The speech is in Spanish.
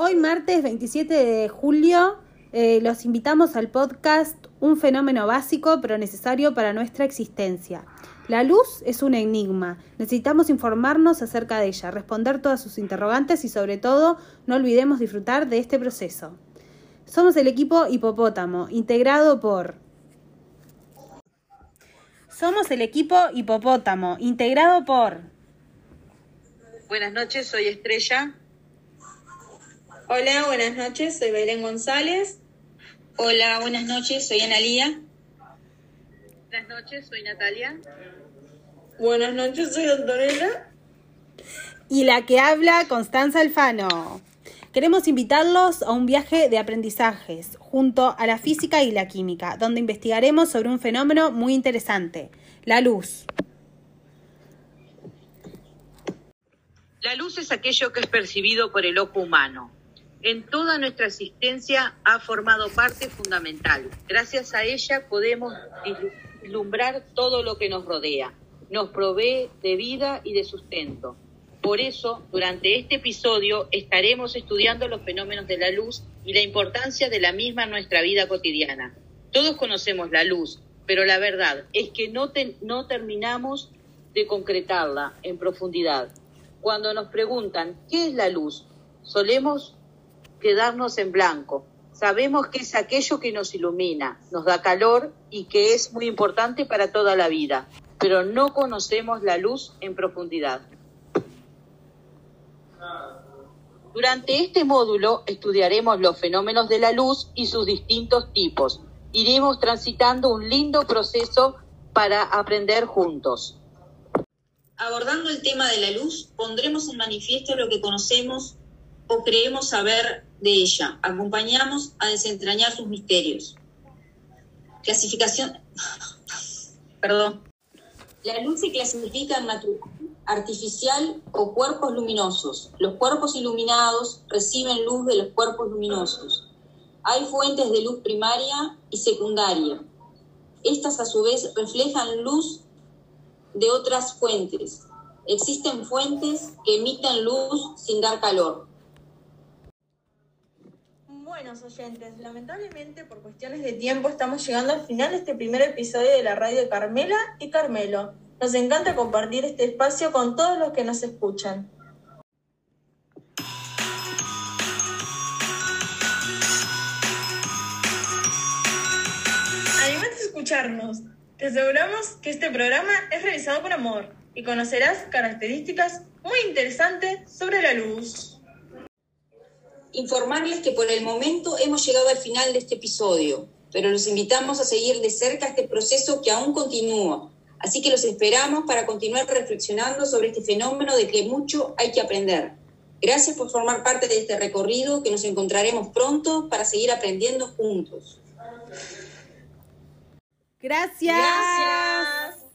Hoy martes 27 de julio eh, los invitamos al podcast Un fenómeno básico pero necesario para nuestra existencia. La luz es un enigma. Necesitamos informarnos acerca de ella, responder todas sus interrogantes y sobre todo no olvidemos disfrutar de este proceso. Somos el equipo Hipopótamo, integrado por... Somos el equipo Hipopótamo, integrado por... Buenas noches, soy Estrella. Hola, buenas noches, soy Belén González. Hola, buenas noches, soy Analía. Buenas noches, soy Natalia. Buenas noches, soy Antonella. Y la que habla, Constanza Alfano. Queremos invitarlos a un viaje de aprendizajes junto a la física y la química, donde investigaremos sobre un fenómeno muy interesante, la luz. La luz es aquello que es percibido por el ojo humano. En toda nuestra existencia ha formado parte fundamental. Gracias a ella podemos vislumbrar todo lo que nos rodea. Nos provee de vida y de sustento. Por eso, durante este episodio estaremos estudiando los fenómenos de la luz y la importancia de la misma en nuestra vida cotidiana. Todos conocemos la luz, pero la verdad es que no, no terminamos de concretarla en profundidad. Cuando nos preguntan qué es la luz, solemos quedarnos en blanco. Sabemos que es aquello que nos ilumina, nos da calor y que es muy importante para toda la vida, pero no conocemos la luz en profundidad. Durante este módulo estudiaremos los fenómenos de la luz y sus distintos tipos. Iremos transitando un lindo proceso para aprender juntos. Abordando el tema de la luz, pondremos en manifiesto lo que conocemos o creemos saber de ella. Acompañamos a desentrañar sus misterios. Clasificación. Perdón. La luz se clasifica en artificial o cuerpos luminosos. Los cuerpos iluminados reciben luz de los cuerpos luminosos. Hay fuentes de luz primaria y secundaria. Estas a su vez reflejan luz de otras fuentes. Existen fuentes que emiten luz sin dar calor. Buenos oyentes, lamentablemente por cuestiones de tiempo estamos llegando al final de este primer episodio de la radio Carmela y Carmelo. Nos encanta compartir este espacio con todos los que nos escuchan. Además de escucharnos, te aseguramos que este programa es realizado con amor y conocerás características muy interesantes sobre la luz informarles que por el momento hemos llegado al final de este episodio, pero los invitamos a seguir de cerca este proceso que aún continúa. Así que los esperamos para continuar reflexionando sobre este fenómeno de que mucho hay que aprender. Gracias por formar parte de este recorrido que nos encontraremos pronto para seguir aprendiendo juntos. Gracias. Gracias.